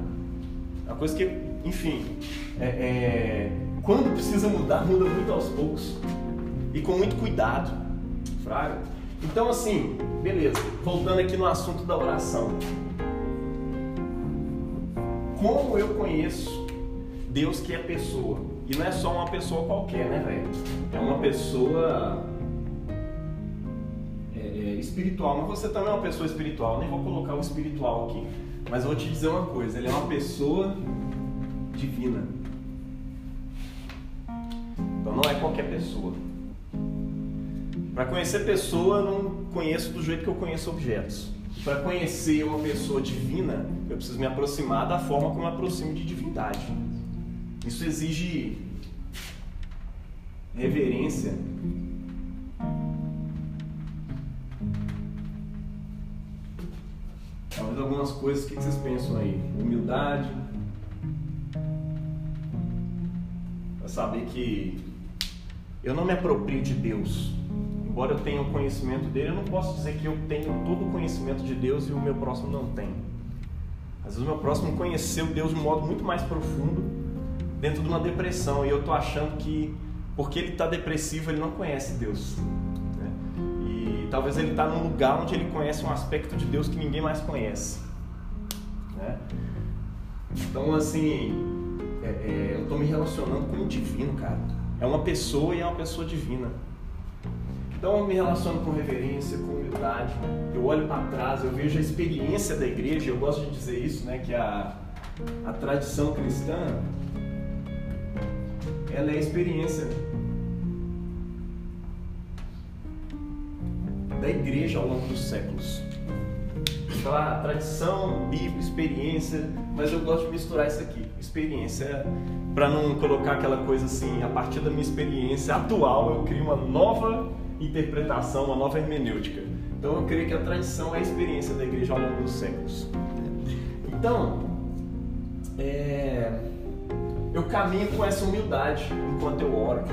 S1: É uma coisa que, enfim, é, é, quando precisa mudar, muda muito aos poucos. E com muito cuidado. Fraga. Então, assim, beleza. Voltando aqui no assunto da oração. Como eu conheço Deus que é pessoa? E não é só uma pessoa qualquer, né, velho? É uma pessoa é, é, espiritual. Mas você também é uma pessoa espiritual. Nem vou colocar o espiritual aqui. Mas vou te dizer uma coisa: ele é uma pessoa divina. Então não é qualquer pessoa. Para conhecer pessoa, eu não conheço do jeito que eu conheço objetos. Para conhecer uma pessoa divina, eu preciso me aproximar da forma como eu me aproximo de divindade. Isso exige reverência. Talvez algumas coisas, o que vocês pensam aí? Humildade. Para saber que eu não me aproprio de Deus. Embora eu tenha o conhecimento dele, eu não posso dizer que eu tenho todo o conhecimento de Deus e o meu próximo não tem. Às vezes o meu próximo conheceu Deus de um modo muito mais profundo dentro de uma depressão e eu tô achando que porque ele está depressivo ele não conhece Deus. Né? E talvez ele está num lugar onde ele conhece um aspecto de Deus que ninguém mais conhece. Né? Então assim, é, é, eu estou me relacionando com o divino, cara. É uma pessoa e é uma pessoa divina. Então eu me relaciono com reverência, com humildade. Eu olho para trás, eu vejo a experiência da igreja. Eu gosto de dizer isso, né? Que a, a tradição cristã ela é a experiência da igreja ao longo dos séculos. Falar tradição, Bíblia, experiência, mas eu gosto de misturar isso aqui. Experiência, para não colocar aquela coisa assim, a partir da minha experiência atual, eu crio uma nova interpretação, uma nova hermenêutica. Então eu creio que a tradição é a experiência da igreja ao longo dos séculos. Então, é, eu caminho com essa humildade enquanto eu oro.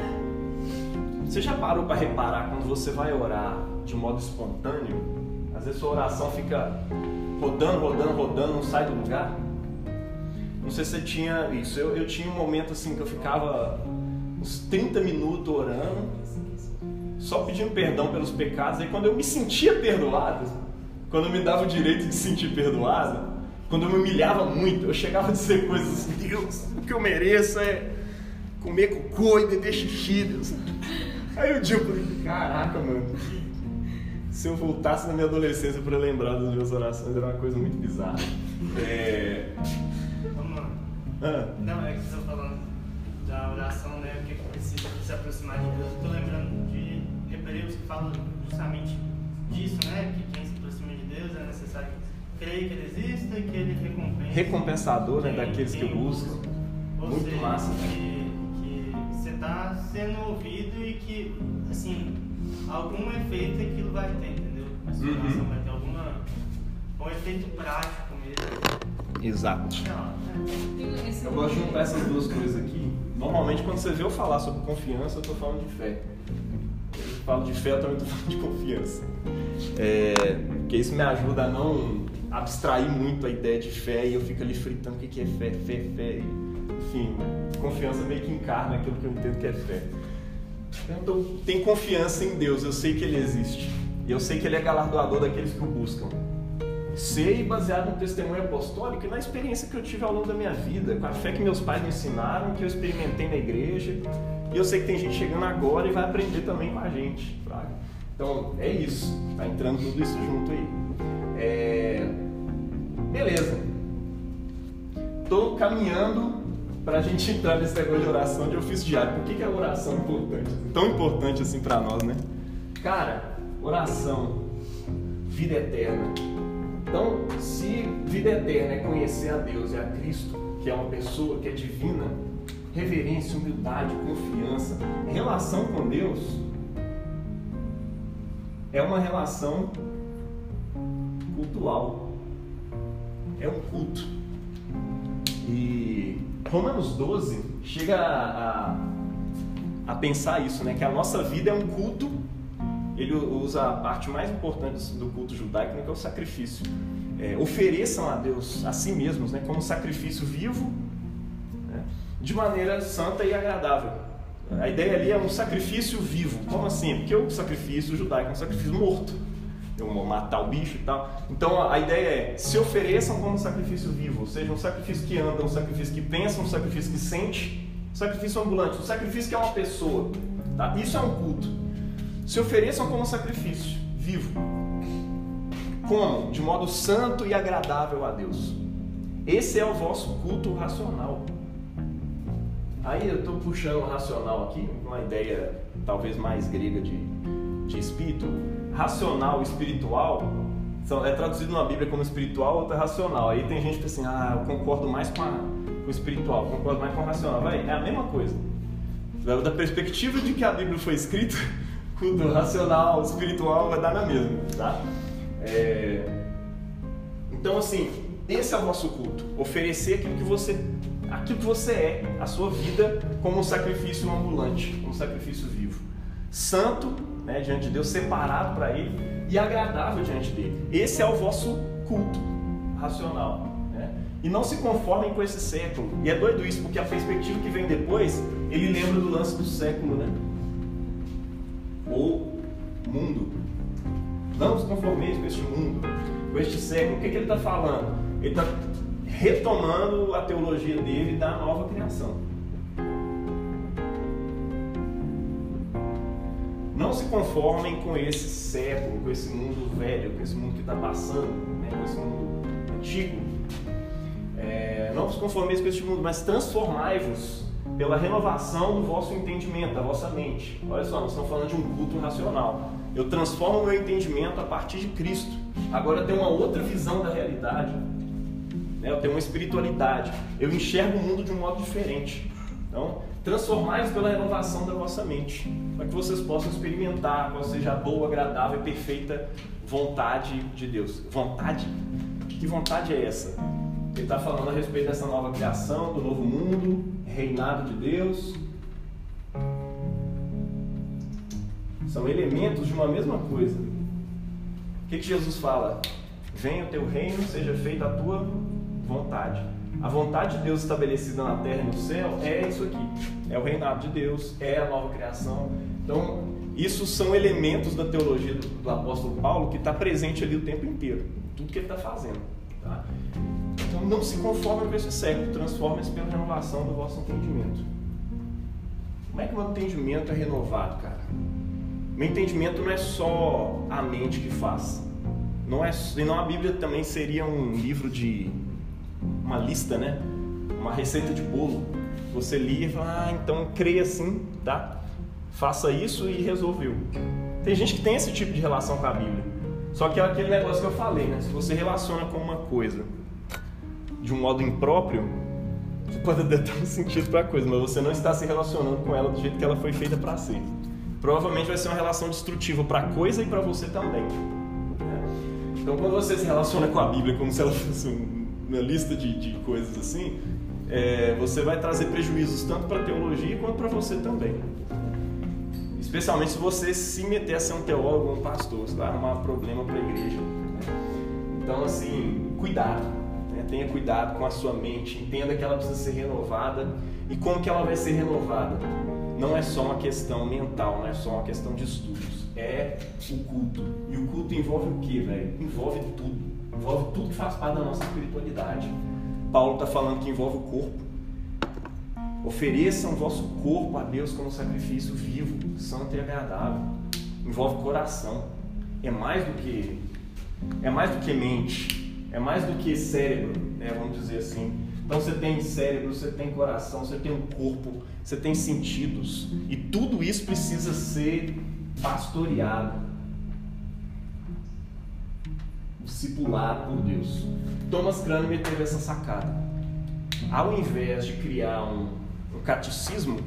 S1: Você já parou para reparar quando você vai orar de modo espontâneo? Às vezes sua oração fica rodando, rodando, rodando, não sai do lugar. Não sei se você tinha isso. Eu, eu tinha um momento assim que eu ficava uns 30 minutos orando, só pedindo perdão pelos pecados. Aí quando eu me sentia perdoado, quando eu me dava o direito de sentir perdoado, quando eu me humilhava muito, eu chegava a dizer coisas assim, Deus, o que eu mereço é comer cocô e beber xixi, Deus. Aí o dia eu falei, caraca, mano, se eu voltasse na minha adolescência para lembrar das minhas orações, era uma coisa muito bizarra. É...
S3: Vamos lá. Ah. Não, é que você está falando da oração, né? Que precisa se aproximar de Deus. Eu tô lembrando de Hebreus que fala justamente disso, né? Que quem se aproxima de Deus é necessário creio que ele exista e que ele recompensa.
S1: Recompensador né, daqueles que buscam.
S3: Ou
S1: Muito
S3: seja,
S1: massa.
S3: Que, que você está sendo ouvido e que, assim, algum efeito aquilo vai ter, entendeu? A sua
S1: Uhum.
S3: oração vai ter alguma. um efeito prático mesmo.
S1: Exato.
S3: Né?
S1: Eu gosto de juntar essas duas coisas aqui. Normalmente, quando você vê eu falar sobre confiança, eu estou falando de fé. Falo de fé, eu também estou falando de confiança. É, porque isso me ajuda a não abstrair muito a ideia de fé e eu fico ali fritando o que é fé, fé, fé. Enfim, confiança meio que encarna aquilo que eu entendo que é fé. Então, tenho confiança em Deus, eu sei que Ele existe. E eu sei que Ele é galardoador daqueles que o buscam. Sei baseado no testemunho apostólico e na experiência que eu tive ao longo da minha vida, com a fé que meus pais me ensinaram, que eu experimentei na igreja. E eu sei que tem gente chegando agora e vai aprender também com a gente. Fraga. Então é isso, tá entrando tudo isso junto aí. É... Beleza. Tô caminhando pra gente [laughs] entrar nesse negócio de oração de ofício diário. Por que, que a oração é importante? Tão importante assim pra nós, né? Cara, oração, vida eterna Então, se vida eterna é conhecer a Deus e a Cristo, que é uma pessoa que é divina, reverência, humildade, confiança, relação com Deus é uma relação cultural. É um culto. E Romanos 12 chega a, a, a pensar isso, né? Que a nossa vida é um culto. Ele usa a parte mais importante do culto judaico, né? que é o sacrifício. É, ofereçam a Deus a si mesmos, né? Como sacrifício vivo, né? De maneira santa e agradável. A ideia ali é um sacrifício vivo. Como assim? Porque o sacrifício judaico é um sacrifício morto. Eu vou matar o bicho e tal. Então a ideia é: se ofereçam como sacrifício vivo, ou seja, um sacrifício que anda, um sacrifício que pensa, um sacrifício que sente, um sacrifício ambulante, um sacrifício que é uma pessoa. Tá? Isso é um culto. Se ofereçam como sacrifício vivo. Como? De modo santo e agradável a Deus. Esse é o vosso culto racional. Aí eu estou puxando o racional aqui, uma ideia talvez mais grega de, de espírito. Racional espiritual são, é traduzido na Bíblia como espiritual, outra racional. Aí tem gente que assim, ah, eu concordo mais com, a, com o espiritual, concordo mais com o racional. Vai, é a mesma coisa. Da perspectiva de que a Bíblia foi escrita, [laughs] culto racional, espiritual vai dar na mesma, tá? É... Então, assim, esse é o nosso culto. Oferecer aquilo que você aquilo que você é, a sua vida como um sacrifício ambulante, um sacrifício vivo. Santo, né, diante de Deus, separado para Ele e agradável diante dele. Esse é o vosso culto racional. Né? E não se conformem com esse século. E é doido isso, porque a perspectiva que vem depois, ele lembra do lance do século, né? Ou mundo. Não vos conformeis com este mundo, com este século. O que, que ele está falando? Ele está retomando a teologia dele da nova criação. Não se conformem com esse século, com esse mundo velho, com esse mundo que está passando, né, com esse mundo antigo. É, não vos conformeis com este mundo, mas transformai-vos pela renovação do vosso entendimento, da vossa mente. Olha só, nós estamos falando de um culto racional. Eu transformo meu entendimento a partir de Cristo. Agora tem uma outra visão da realidade né? eu tenho uma espiritualidade, eu enxergo o mundo de um modo diferente. Então, transformai-vos pela renovação da vossa mente, para que vocês possam experimentar qual seja a boa, agradável e perfeita vontade de Deus. Vontade? Que vontade é essa? Ele está falando a respeito dessa nova criação, do novo mundo, reinado de Deus. São elementos de uma mesma coisa. O que, que Jesus fala? Venha o teu reino, seja feita a tua vontade. A vontade de Deus estabelecida na terra e no céu é isso aqui. É o reinado de Deus, é a nova criação. Então, isso são elementos da teologia do, do apóstolo Paulo que está presente ali o tempo inteiro, tudo que ele está fazendo. Tá? Então, não se conforme com esse século, transforme-se pela renovação do vosso entendimento. Como é que o meu entendimento é renovado, cara? Meu entendimento não é só a mente que faz. Não é, senão a Bíblia também seria um livro de uma lista, né? Uma receita de bolo. Você lia e fala, ah, então creia assim, tá? Faça isso e resolveu. Tem gente que tem esse tipo de relação com a Bíblia. Só que é aquele negócio que eu falei, né? Se você relaciona com uma coisa de um modo impróprio, você [laughs] pode até dar um sentido para a coisa, mas você não está se relacionando com ela do jeito que ela foi feita para ser. Provavelmente vai ser uma relação destrutiva para a coisa e para você também. Né? Então, quando você se relaciona com a Bíblia como se ela fosse um uma lista de, de coisas assim, é, você vai trazer prejuízos tanto para a teologia quanto para você também. Especialmente se você se meter a ser um teólogo ou um pastor, você vai arrumar problema para a igreja. Né? Então, assim, cuidado. Né? Tenha cuidado com a sua mente, entenda que ela precisa ser renovada. E como que ela vai ser renovada? Não é só uma questão mental, não é só uma questão de estudos. É o culto. E o culto envolve o que, velho? Envolve tudo envolve tudo que faz parte da nossa espiritualidade. Paulo está falando que envolve o corpo. Ofereçam o vosso corpo a Deus como sacrifício vivo, santo e agradável. Envolve coração. É mais do que é mais do que mente, é mais do que cérebro, né, vamos dizer assim. Então você tem cérebro, você tem coração, você tem um corpo, você tem sentidos e tudo isso precisa ser pastoreado discipulado por Deus. Thomas Cranmer teve essa sacada. Ao invés de criar um, um catecismo,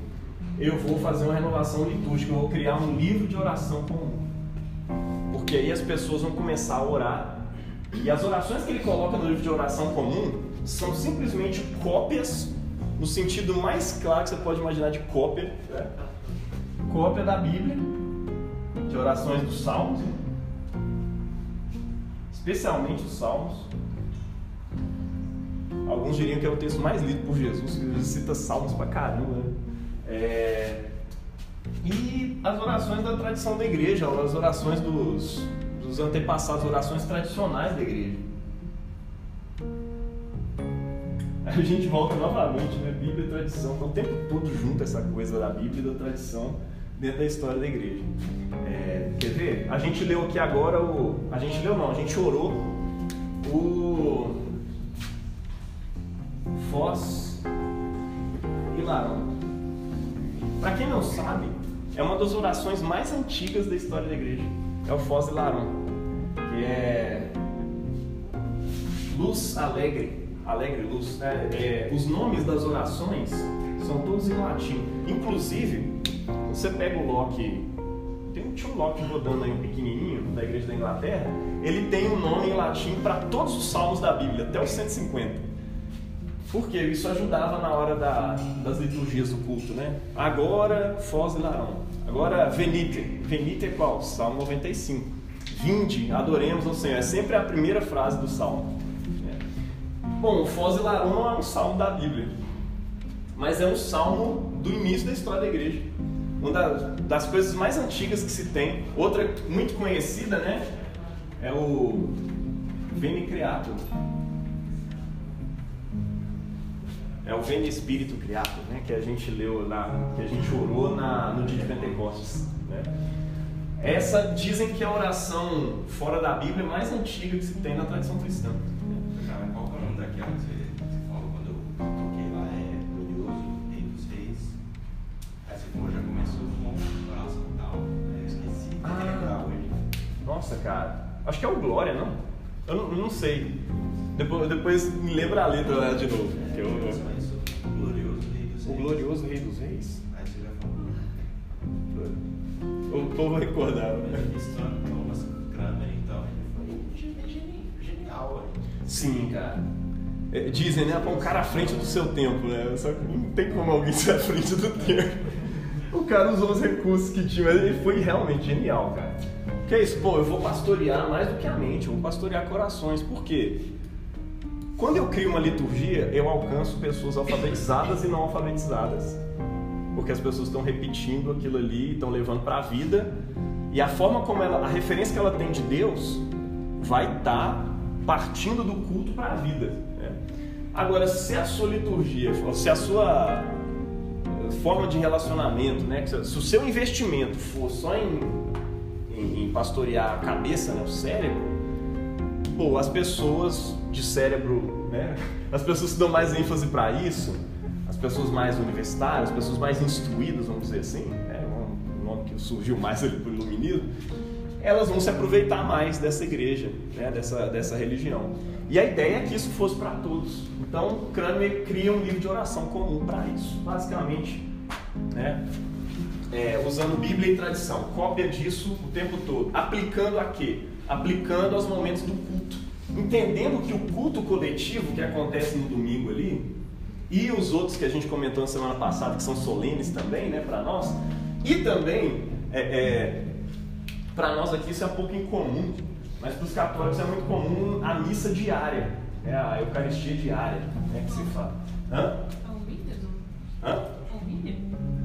S1: eu vou fazer uma renovação litúrgica, eu vou criar um livro de oração comum. Porque aí as pessoas vão começar a orar. E as orações que ele coloca no livro de oração comum são simplesmente cópias, no sentido mais claro que você pode imaginar de cópia, né? cópia da Bíblia, de orações dos Salmos, especialmente os Salmos. Alguns diriam que é o texto mais lido por Jesus, que ele cita Salmos pra caramba. Né? É... E as orações da tradição da igreja, as orações dos, dos antepassados, orações tradicionais da igreja. A gente volta novamente, né? Bíblia e tradição. Então, o tempo todo junto essa coisa da Bíblia e da tradição dentro da história da igreja. É, quer ver? A gente leu aqui agora o. A gente leu não, a gente orou o. Foz e Larão. Para quem não sabe, é uma das orações mais antigas da história da igreja. É o Foz e Larão, que é luz alegre, alegre luz. Né? É, os nomes das orações são todos em latim. Inclusive, você pega o Locke, tem um tio Locke rodando aí um pequenininho da igreja da Inglaterra, ele tem um nome em latim para todos os salmos da Bíblia, até os 150. Porque isso ajudava na hora da, das liturgias do culto, né? Agora, Foz e Larão. Agora, Venite. Venite é qual? Salmo 95. Vinde, adoremos ao Senhor. É sempre a primeira frase do salmo. Bom, Foz e Larão não é um salmo da Bíblia, mas é um salmo do início da história da igreja. Uma das, coisas mais antigas que se tem, outra muito conhecida, né? É o Veni Creator. É o Veni Espírito Creator, né? Que a gente leu lá, que a gente orou na, no dia de Pentecostes, né? Essa dizem que é a oração fora da Bíblia mais antiga que se tem na tradição cristã.
S8: Qual é o nome daquela
S1: Nossa, cara. Acho que é o Glória, não? Eu não, eu não sei. Depois, depois me lembra a letra lá de novo. Que eu,
S8: isso, Glorioso, Rei dos
S1: o
S8: Reis.
S1: glorioso Rei dos Reis.
S8: Aí você já falou.
S1: O povo recordava.
S8: Thomas Kramer, então, ele foi geni- genial.
S1: Sim, cara. É, Dizem, né? Pô, um cara à frente do seu tempo, né? Só que não tem como alguém ser à frente do tempo. O cara usou os recursos que tinha, mas ele foi realmente genial, cara. Que é isso? Pô, eu vou pastorear mais do que a mente, eu vou pastorear corações. Por quê? Quando eu crio uma liturgia, eu alcanço pessoas alfabetizadas e não alfabetizadas. Porque as pessoas estão repetindo aquilo ali, estão levando para a vida. E a forma como ela, a referência que ela tem de Deus, vai estar partindo do culto para a vida. né? Agora, se a sua liturgia, se a sua eh, forma de relacionamento, né, se o seu investimento for só em pastorear a cabeça, né, o cérebro, pô, as pessoas de cérebro, né, [laughs] as pessoas que dão mais ênfase para isso, as pessoas mais universitárias, as pessoas mais instruídas, vamos dizer assim, né, um nome que surgiu mais ali por iluminismo, elas vão se aproveitar mais dessa igreja, né, dessa, dessa religião. E a ideia é que isso fosse para todos. Então, Cranmer cria um livro de oração comum para isso, basicamente, né, é, usando Bíblia e tradição, cópia disso o tempo todo, aplicando a quê? Aplicando aos momentos do culto, entendendo que o culto coletivo que acontece no domingo ali e os outros que a gente comentou na semana passada que são solenes também, né, para nós, e também é, é, para nós aqui isso é um pouco incomum, mas para os católicos é muito comum a missa diária, né, a Eucaristia diária, né, que se fala. Hã?
S7: Não?
S1: Hã?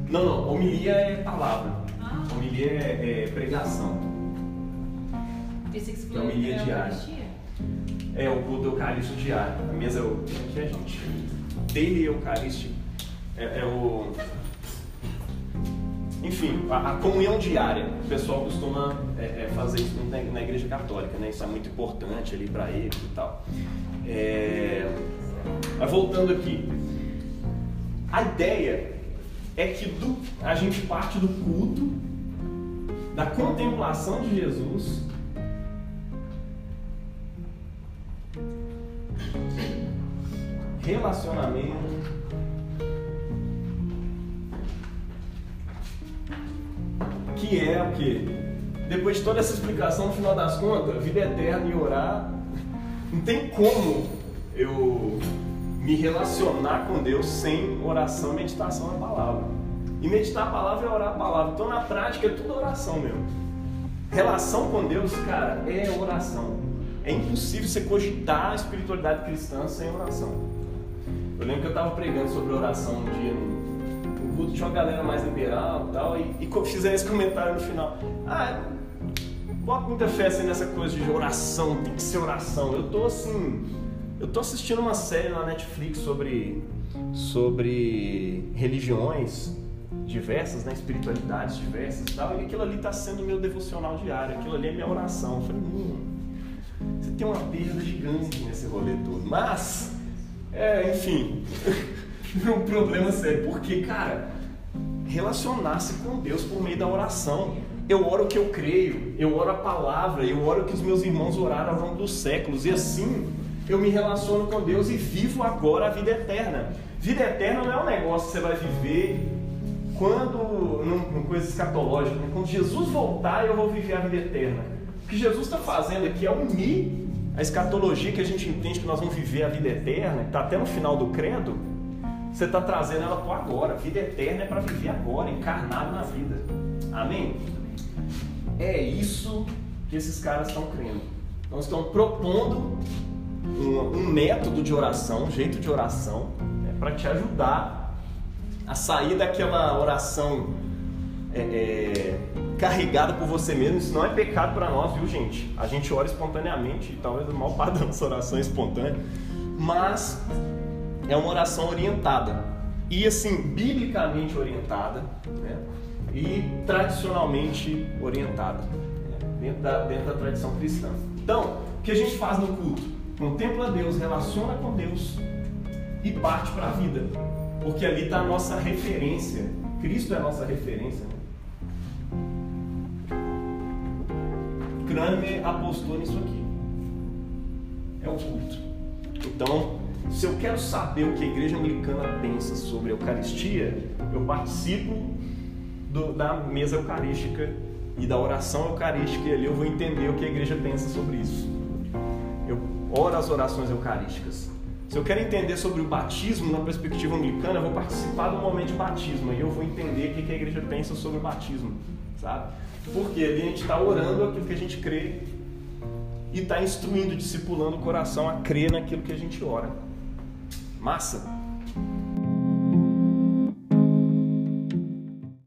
S1: Não, não, homilia é palavra,
S7: Ah,
S1: homilia é, é pregação,
S7: esse que você
S1: Que
S7: falou
S1: é homilia
S7: é
S1: diária. É o culto eucarístico diário, a mesa é o. Que é, gente? Daily Eucarístico. É, é o. Enfim, a, a comunhão diária. O pessoal costuma é, é, fazer isso na, na igreja católica, né? Isso é muito importante ali para eles e tal. É... Mas voltando aqui. A ideia é que do, a gente parte do culto, da contemplação de Jesus, relacionamento, que é o que? Depois de toda essa explicação, no final das contas, vida é eterna e orar, não tem como eu me relacionar com Deus sem oração e meditação na palavra. E meditar a palavra é orar a palavra. Então, na prática, é tudo oração mesmo. Relação com Deus, cara, é oração. É impossível você cogitar a espiritualidade cristã sem oração. Eu lembro que eu estava pregando sobre oração um dia no, culto, tinha uma galera mais liberal e tal, e, e fizeram esse comentário no final. Ah, bota muita fé assim, nessa coisa de oração, tem que ser oração. Eu tô assim. Eu tô assistindo uma série na Netflix sobre, sobre religiões diversas, né, espiritualidades diversas e tal, e aquilo ali está sendo meu devocional diário, aquilo ali é minha oração. Eu falei, hum, você tem uma perda gigante nesse rolê todo. Mas, é, enfim, [laughs] um problema sério, porque, cara, relacionar-se com Deus por meio da oração. Eu oro o que eu creio, eu oro a palavra, eu oro o que os meus irmãos oraram ao longo dos séculos, e assim eu me relaciono com Deus e vivo agora a vida eterna. Vida eterna não é um negócio que você vai viver quando, numa coisa escatológica, né? quando Jesus voltar, eu vou viver a vida eterna. O que Jesus está fazendo aqui é unir a escatologia que a gente entende que nós vamos viver a vida eterna, que está até no final do credo, você está trazendo ela para agora. A vida eterna é para viver agora, encarnado na vida. Amém? É isso que esses caras estão crendo. Então estão propondo um, um método de oração, um jeito de oração, né, para te ajudar a sair daquela oração é, é, carregada por você mesmo, isso não é pecado para nós, viu gente? A gente ora espontaneamente, e talvez o maior [laughs] parte da nossa oração é espontânea, mas é uma oração orientada e assim biblicamente orientada né? e tradicionalmente orientada né? dentro, da, dentro da tradição cristã. Então, o que a gente faz no culto? Contempla Deus, relaciona com Deus e parte para a vida. Porque ali está a nossa referência. Cristo é a nossa referência. Kramer apostou nisso aqui. É o culto. Então, se eu quero saber o que a igreja americana pensa sobre a Eucaristia, eu participo do, da mesa eucarística e da oração eucarística e ali eu vou entender o que a igreja pensa sobre isso. Eu oro as orações eucarísticas. Se eu quero entender sobre o batismo na perspectiva anglicana, eu vou participar do momento de batismo e eu vou entender o que a igreja pensa sobre o batismo, sabe? Porque ali a gente está orando aquilo que a gente crê e está instruindo, discipulando o coração a crer naquilo que a gente ora. Massa?